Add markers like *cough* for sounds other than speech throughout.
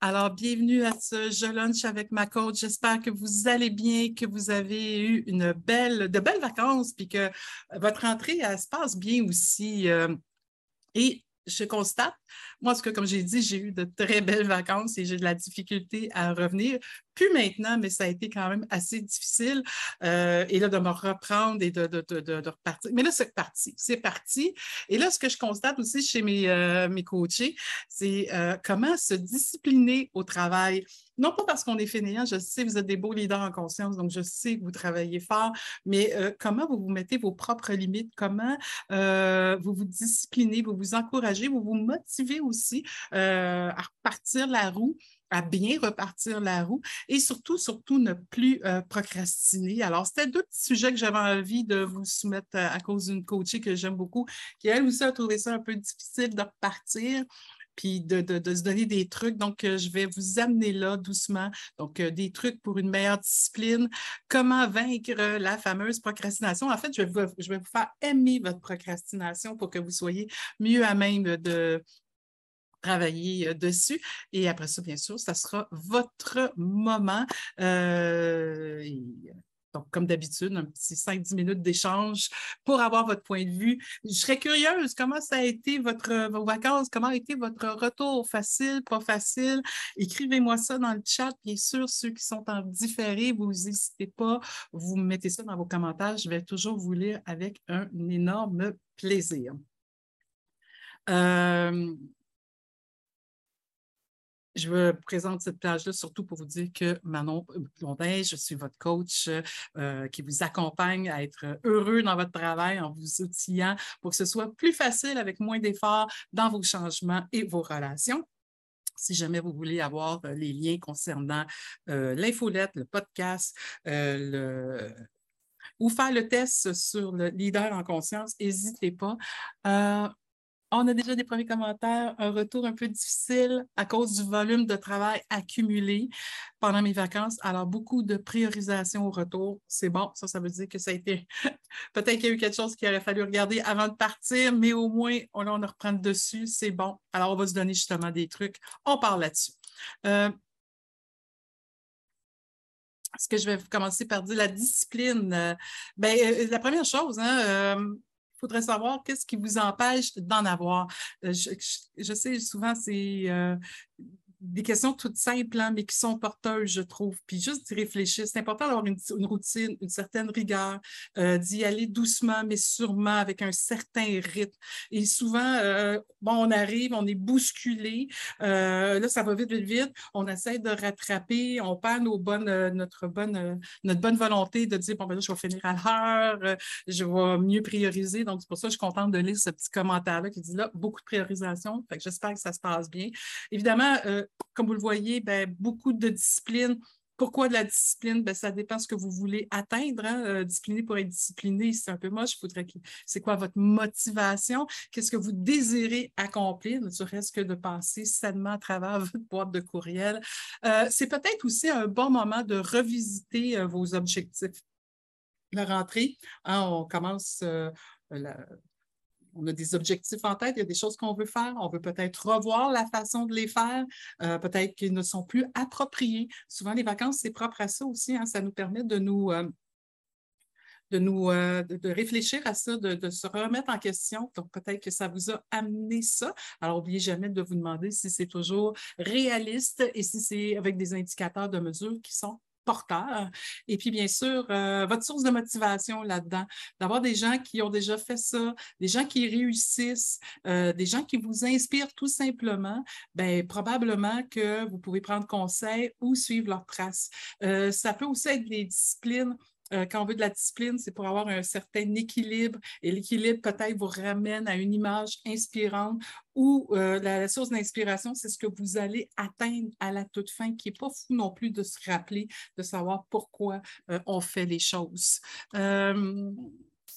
Alors, bienvenue à ce Je Lunch avec ma coach. J'espère que vous allez bien, que vous avez eu une belle, de belles vacances, puis que votre entrée elle, se passe bien aussi. Euh, et je constate, moi, ce que, comme j'ai dit, j'ai eu de très belles vacances et j'ai de la difficulté à revenir. Plus maintenant, mais ça a été quand même assez difficile. Euh, et là, de me reprendre et de, repartir. Mais là, c'est parti. C'est parti. Et là, ce que je constate aussi chez mes, euh, coachés, c'est euh, comment se discipliner au travail. Non pas parce qu'on est fainéant, je sais, vous êtes des beaux leaders en conscience, donc je sais que vous travaillez fort, mais comment vous vous mettez vos propres limites, comment vous vous disciplinez, vous vous encouragez, vous vous motivez aussi à repartir la roue? À bien repartir la roue et surtout, surtout ne plus euh, procrastiner. Alors, c'était deux petits sujets que j'avais envie de vous soumettre à, à cause d'une coachée que j'aime beaucoup, qui elle aussi a trouvé ça un peu difficile de repartir puis de, se donner des trucs. Donc, euh, je vais vous amener là doucement. Donc, des trucs pour une meilleure discipline. Comment vaincre la fameuse procrastination? En fait, je vais je vais vous faire aimer votre procrastination pour que vous soyez mieux à même de, travailler dessus. Et après ça, bien sûr, ça sera votre moment. Euh, donc, comme d'habitude, un petit 5-10 minutes d'échange pour avoir votre point de vue. Je serais curieuse, comment ça a été votre, vos vacances? Comment a été votre retour? Facile, pas facile? Écrivez-moi ça dans le chat. Bien sûr, ceux qui sont en différé, vous n'hésitez pas, vous mettez ça dans vos commentaires. Je vais toujours vous lire avec un énorme plaisir. Euh, je vous présente cette page-là surtout pour vous dire que Manon Blondin, je suis votre coach euh, qui vous accompagne à être heureux dans votre travail en vous outillant pour que ce soit plus facile avec moins d'efforts dans vos changements et vos relations. Si jamais vous voulez avoir euh, les liens concernant euh, l'infolette, le podcast, le, ou faire le test sur le leader en conscience, n'hésitez pas. On a déjà des premiers commentaires, un retour un peu difficile à cause du volume de travail accumulé pendant mes vacances. Alors, beaucoup de priorisation au retour. C'est bon, ça, ça veut dire que ça a été. *laughs* Peut-être qu'il y a eu quelque chose qu'il aurait fallu regarder avant de partir, mais au moins, on, on reprend dessus. C'est bon. Alors, on va se donner justement des trucs. On parle là-dessus. Euh, est-ce que je vais commencer par dire la discipline? Euh, ben, euh, la première chose, hein, il faudrait savoir qu'est-ce qui vous empêche d'en avoir. Euh, je, sais, souvent, c'est euh, des questions toutes simples, hein, mais qui sont porteuses, je trouve. Puis juste d'y réfléchir. C'est important d'avoir une, routine, une certaine rigueur, euh, d'y aller doucement, mais sûrement avec un certain rythme. Et souvent, euh, bon, on arrive, on est bousculé. Euh, là, ça va vite, vite, vite. On essaie de rattraper, on perd nos bonnes, notre, bonne, notre bonne volonté de dire, bon, ben là, je vais finir à l'heure, je vais mieux prioriser. Donc, c'est pour ça que je suis contente de lire ce petit commentaire-là qui dit là, beaucoup de priorisation. Fait que j'espère que ça se passe bien. Évidemment, comme vous le voyez, ben, beaucoup de disciplines. Pourquoi de la discipline? Ben, ça dépend de ce que vous voulez atteindre. Hein. Euh, pour être discipliné, c'est un peu moche. Faudrait que... C'est quoi votre motivation? Qu'est-ce que vous désirez accomplir, ne serait-ce que de passer sainement à travers *laughs* votre boîte de courriel? Euh, c'est peut-être aussi un bon moment de revisiter euh, vos objectifs. La rentrée, hein, on commence la, on a des objectifs en tête, il y a des choses qu'on veut faire, on veut peut-être revoir la façon de les faire, euh, peut-être qu'ils ne sont plus appropriés. Souvent, les vacances, c'est propre à ça aussi, hein. ça nous permet de nous, euh, de, nous euh, de, réfléchir à ça, de, se remettre en question. Donc, peut-être que ça vous a amené ça. Alors, n'oubliez jamais de vous demander si c'est toujours réaliste et si c'est avec des indicateurs de mesure qui sont Et puis, bien sûr, euh, votre source de motivation là-dedans, d'avoir des gens qui ont déjà fait ça, des gens qui réussissent, euh, des gens qui vous inspirent tout simplement, bien, probablement que vous pouvez prendre conseil ou suivre leurs traces. Euh, ça peut aussi être des disciplines euh, quand on veut de la discipline, c'est pour avoir un certain équilibre et l'équilibre peut-être vous ramène à une image inspirante ou euh, la, source d'inspiration, c'est ce que vous allez atteindre à la toute fin, qui n'est pas fou non plus de se rappeler, de savoir pourquoi euh, on fait les choses.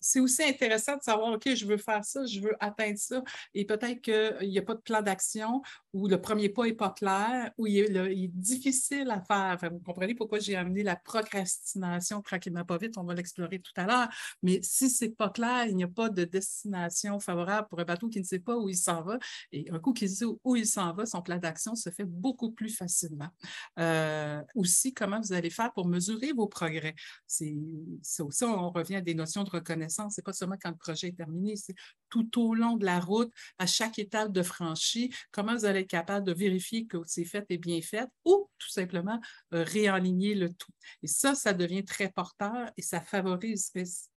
C'est aussi intéressant de savoir, OK, je veux faire ça, je veux atteindre ça, et peut-être qu'il n'y a pas de plan d'action où le premier pas n'est pas clair, où il est, difficile à faire. vous comprenez pourquoi j'ai amené la procrastination tranquillement pas vite, on va l'explorer tout à l'heure. Mais si ce n'est pas clair, il n'y a pas de destination favorable pour un bateau qui ne sait pas où il s'en va. Et un coup qu'il sait où il s'en va, son plan d'action se fait beaucoup plus facilement. Euh, aussi, comment vous allez faire pour mesurer vos progrès? C'est aussi, on revient à des notions de reconnaissance. Ce n'est pas seulement quand le projet est terminé, c'est tout au long de la route, à chaque étape de franchie, comment vous allez capable de vérifier que c'est fait et bien fait ou tout simplement euh, réaligner le tout. Et ça, ça devient très porteur et ça favorise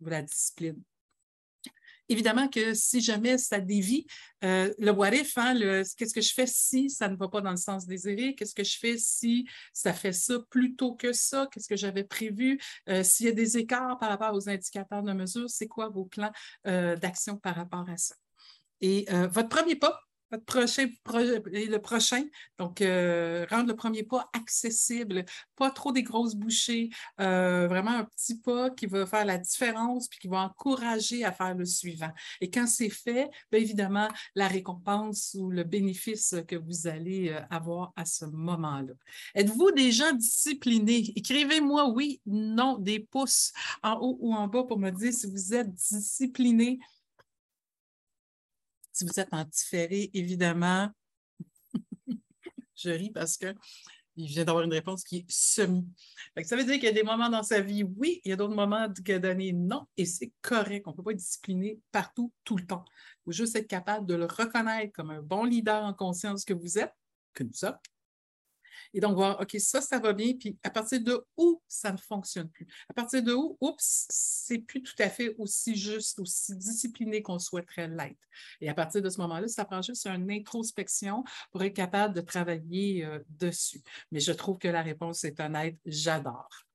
la discipline. Évidemment que si jamais ça dévie, euh, le what if, hein, qu'est-ce que je fais si ça ne va pas dans le sens désiré? Qu'est-ce que je fais si ça fait ça plutôt que ça? Qu'est-ce que j'avais prévu? Euh, s'il y a des écarts par rapport aux indicateurs de mesure, c'est quoi vos plans d'action par rapport à ça? Et votre premier pas, votre prochain projet et le prochain. Donc, euh, rendre le premier pas accessible, pas trop des grosses bouchées, euh, vraiment un petit pas qui va faire la différence puis qui va encourager à faire le suivant. Et quand c'est fait, bien évidemment, la récompense ou le bénéfice que vous allez euh, avoir à ce moment-là. Êtes-vous des gens disciplinés? Écrivez-moi oui, non, des pouces en haut ou en bas pour me dire si vous êtes disciplinés si vous êtes en différé, évidemment, je ris parce que il vient d'avoir une réponse qui est semi. ça veut dire qu'il y a des moments dans sa vie, oui, il y a d'autres moments donné, non, et c'est correct. On ne peut pas être discipliné partout, tout le temps. Il faut juste être capable de le reconnaître comme un bon leader en conscience que vous êtes, que nous sommes, et donc, voir, OK, ça, ça va bien, puis à partir de où ça ne fonctionne plus? À partir de où, oups, c'est plus tout à fait aussi juste, aussi discipliné qu'on souhaiterait l'être. Et à partir de ce moment-là, ça prend juste une introspection pour être capable de travailler euh, dessus. Mais je trouve que la réponse est honnête, j'adore.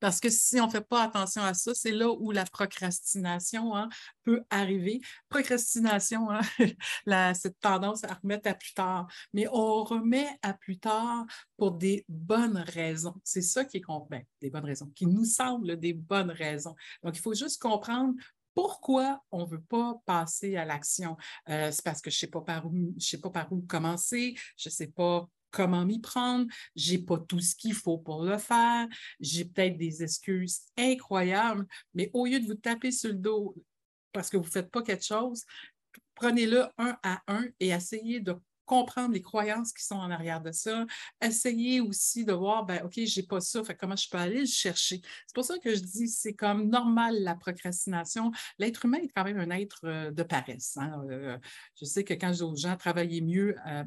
Parce que si on ne fait pas attention à ça, c'est là où la procrastination hein, peut arriver. Procrastination, hein, *laughs* cette tendance à remettre à plus tard. Mais on remet à plus tard pour des bonnes raisons. C'est ça qui est ben, des bonnes raisons, qui nous semblent des bonnes raisons. Donc, il faut juste comprendre pourquoi on ne veut pas passer à l'action? Euh, c'est parce que je ne sais pas par où, je sais pas par où commencer, je ne sais pas comment m'y prendre, j'ai pas tout ce qu'il faut pour le faire, j'ai peut-être des excuses incroyables, mais au lieu de vous taper sur le dos parce que vous ne faites pas quelque chose, prenez-le un à un et essayez de comprendre les croyances qui sont en arrière de ça. Essayez aussi de voir, ben, OK, je n'ai pas ça, comment je peux aller le chercher? C'est pour ça que je dis, c'est comme normal la procrastination. L'être humain est quand même un être euh, de paresse. Hein. Euh, je sais que quand je dis aux gens travailler mieux, euh,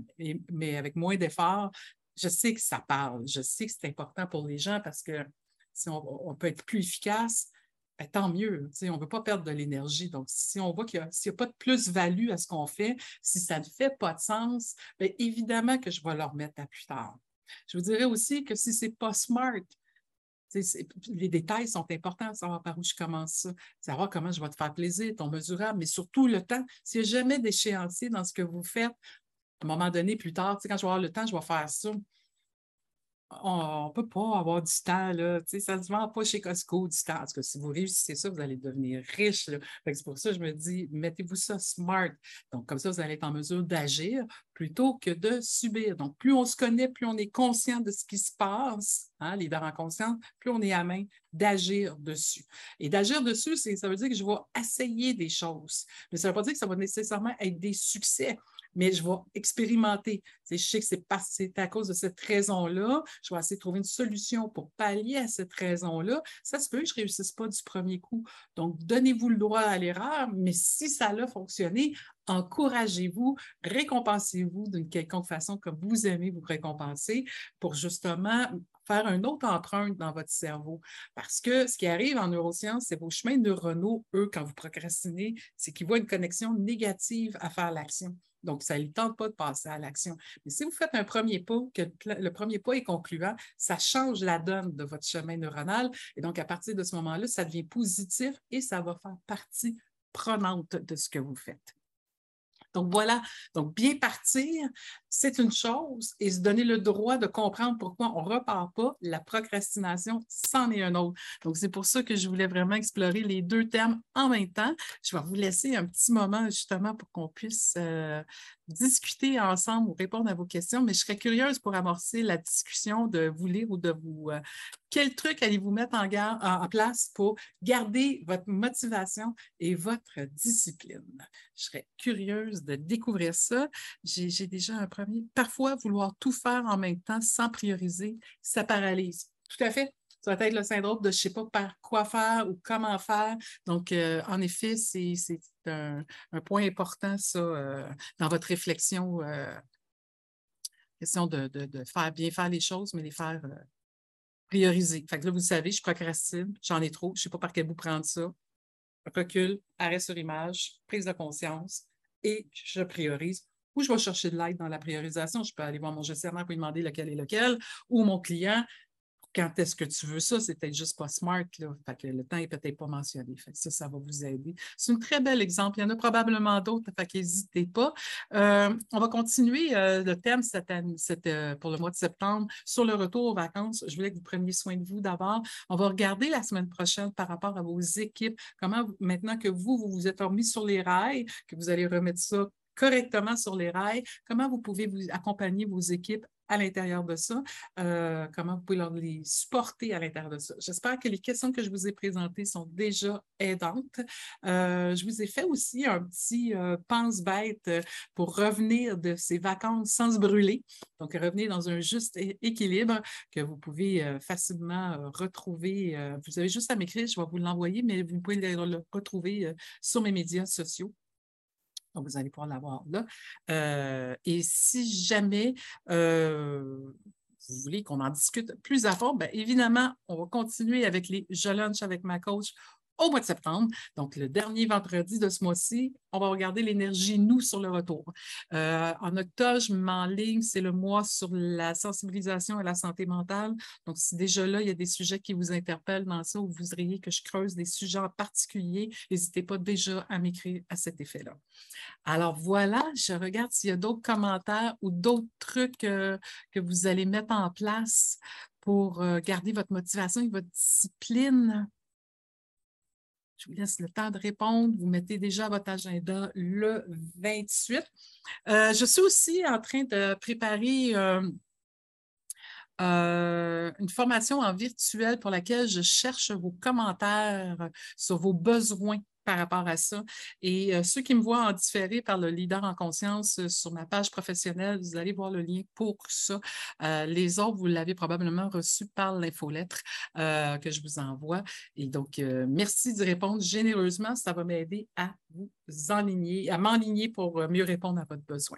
mais avec moins d'efforts, je sais que ça parle. Je sais que c'est important pour les gens parce que si on peut être plus efficace, ben, tant mieux. On ne veut pas perdre de l'énergie. Donc, si on voit qu'il n'y a, pas de plus-value à ce qu'on fait, si ça ne fait pas de sens, bien, évidemment que je vais le remettre à plus tard. Je vous dirais aussi que si ce n'est pas smart, les détails sont importants, savoir par où je commence ça, savoir comment je vais te faire plaisir, ton mesurable, mais surtout le temps. S'il n'y a jamais d'échéancier dans ce que vous faites, à un moment donné, plus tard, quand je vais avoir le temps, je vais faire ça on ne peut pas avoir du temps. Là. Ça ne se vend pas chez Costco du temps. Parce que si vous réussissez ça, vous allez devenir riche. C'est pour ça que je me dis, mettez-vous ça smart. Donc, comme ça, vous allez être en mesure d'agir plutôt que de subir. Donc, plus on se connaît, plus on est conscient de ce qui se passe, hein, leader en conscience, plus on est à main d'agir dessus. Et d'agir dessus, ça veut dire que je vais essayer des choses. Mais ça ne veut pas dire que ça va nécessairement être des succès mais je vais expérimenter. je sais que c'est à cause de cette raison-là. Je vais essayer de trouver une solution pour pallier à cette raison-là. Ça se peut que je ne réussisse pas du premier coup. Donc, donnez-vous le droit à l'erreur, mais si ça a fonctionné, encouragez-vous, récompensez-vous d'une quelconque façon comme vous aimez vous récompenser pour justement faire un autre empreinte dans votre cerveau. Parce que ce qui arrive en neurosciences, c'est vos chemins neuronaux, eux, quand vous procrastinez, c'est qu'ils voient une connexion négative à faire l'action. Donc, ça ne tente pas de passer à l'action. Mais si vous faites un premier pas, que le premier pas est concluant, ça change la donne de votre chemin neuronal. Et donc, à partir de ce moment-là, ça devient positif et ça va faire partie prenante de ce que vous faites. Donc voilà, donc bien partir, c'est une chose et se donner le droit de comprendre pourquoi on ne repart pas, la procrastination, c'en est un autre. Donc c'est pour ça que je voulais vraiment explorer les deux termes en même temps. Je vais vous laisser un petit moment justement pour qu'on puisse euh, discuter ensemble ou répondre à vos questions, mais je serais curieuse pour amorcer la discussion de vous lire ou de vous. Euh, quel truc allez-vous mettre en, en, place pour garder votre motivation et votre discipline? Je serais curieuse de découvrir ça. J'ai déjà un premier. Parfois, vouloir tout faire en même temps sans prioriser, ça paralyse. Tout à fait. Ça va être le syndrome de je ne sais pas par quoi faire ou comment faire. Donc, euh, en effet, c'est un, point important, ça, euh, dans votre réflexion. Euh, question de, faire bien faire les choses, mais les faire prioriser. Fait que là, vous savez, je procrastine, j'en ai trop, je ne sais pas par quel bout prendre ça. Recul, arrêt sur image, prise de conscience et je priorise ou je vais chercher de l'aide dans la priorisation. Je peux aller voir mon gestionnaire pour lui demander lequel est lequel, ou mon client, quand est-ce que tu veux ça, c'est peut-être juste pas smart. Là. Que le temps n'est peut-être pas mentionné. Ça, ça va vous aider. C'est un très bel exemple. Il y en a probablement d'autres, n'hésitez pas. Euh, on va continuer euh, le thème cette année, euh, pour le mois de septembre sur le retour aux vacances. Je voulais que vous preniez soin de vous d'abord. On va regarder la semaine prochaine par rapport à vos équipes, comment maintenant que vous, vous vous êtes remis sur les rails, que vous allez remettre ça correctement sur les rails, comment vous pouvez vous accompagner vos équipes à l'intérieur de ça, euh, comment vous pouvez leur les supporter à l'intérieur de ça. J'espère que les questions que je vous ai présentées sont déjà aidantes. Euh, je vous ai fait aussi un petit euh, pense-bête pour revenir de ces vacances sans se brûler. Donc, revenir dans un juste équilibre que vous pouvez facilement retrouver. vous avez juste à m'écrire, je vais vous l'envoyer, mais vous pouvez le retrouver sur mes médias sociaux. Donc, vous allez pouvoir l'avoir là. Euh, et si jamais euh, vous voulez qu'on en discute plus à fond, bien évidemment, on va continuer avec les Je lunch avec ma coach au mois de septembre. Donc, le dernier vendredi de ce mois-ci, on va regarder l'énergie nous sur le retour. Euh, en octobre, je m'enligne, c'est le mois sur la sensibilisation et la santé mentale. Donc, si déjà là, il y a des sujets qui vous interpellent dans ça ou vous voudriez que je creuse des sujets en particulier, n'hésitez pas déjà à m'écrire à cet effet-là. Alors voilà, je regarde s'il y a d'autres commentaires ou d'autres trucs que vous allez mettre en place pour euh, garder votre motivation et votre discipline. Je vous laisse le temps de répondre. Vous mettez déjà votre agenda le 28. Euh, je suis aussi en train de préparer euh, euh, une formation en virtuel pour laquelle je cherche vos commentaires sur vos besoins par rapport à ça. Et euh, ceux qui me voient en différé par le leader en conscience euh, sur ma page professionnelle, vous allez voir le lien pour ça. Euh, les autres, vous l'avez probablement reçu par l'infolettre que je vous envoie. Et donc, merci d'y répondre généreusement. Ça va m'aider à vous enligner, à m'enligner pour mieux répondre à votre besoin.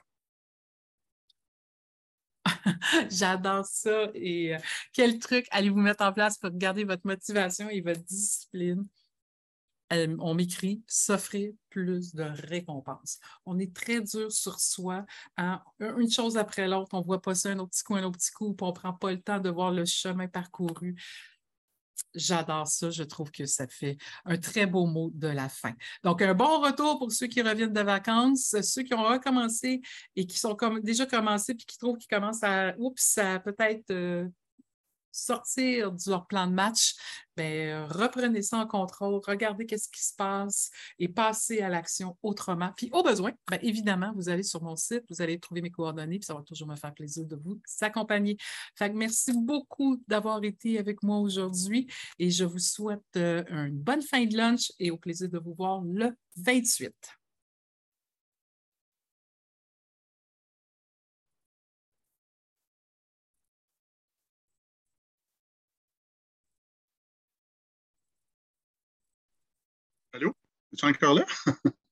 *laughs* J'adore ça. Et quel truc allez-vous mettre en place pour garder votre motivation et votre discipline? On m'écrit s'offrir plus de récompenses. On est très dur sur soi. Hein. Une chose après l'autre, on ne voit pas ça un autre petit coup, un autre petit coup, puis on ne prend pas le temps de voir le chemin parcouru. J'adore ça. Je trouve que ça fait un très beau mot de la fin. Donc, un bon retour pour ceux qui reviennent de vacances, ceux qui ont recommencé et qui sont déjà commencés puis qui trouvent qu'ils commencent à, oups, à peut-être euh, sortir de leur plan de match, bien, reprenez ça en contrôle, regardez qu'est-ce qui se passe et passez à l'action autrement. Puis au besoin, bien, évidemment, vous allez sur mon site, vous allez trouver mes coordonnées, puis ça va toujours me faire plaisir de vous accompagner. Fait merci beaucoup d'avoir été avec moi aujourd'hui et je vous souhaite euh, une bonne fin de lunch et au plaisir de vous voir le 28. Es-tu encore là? *laughs*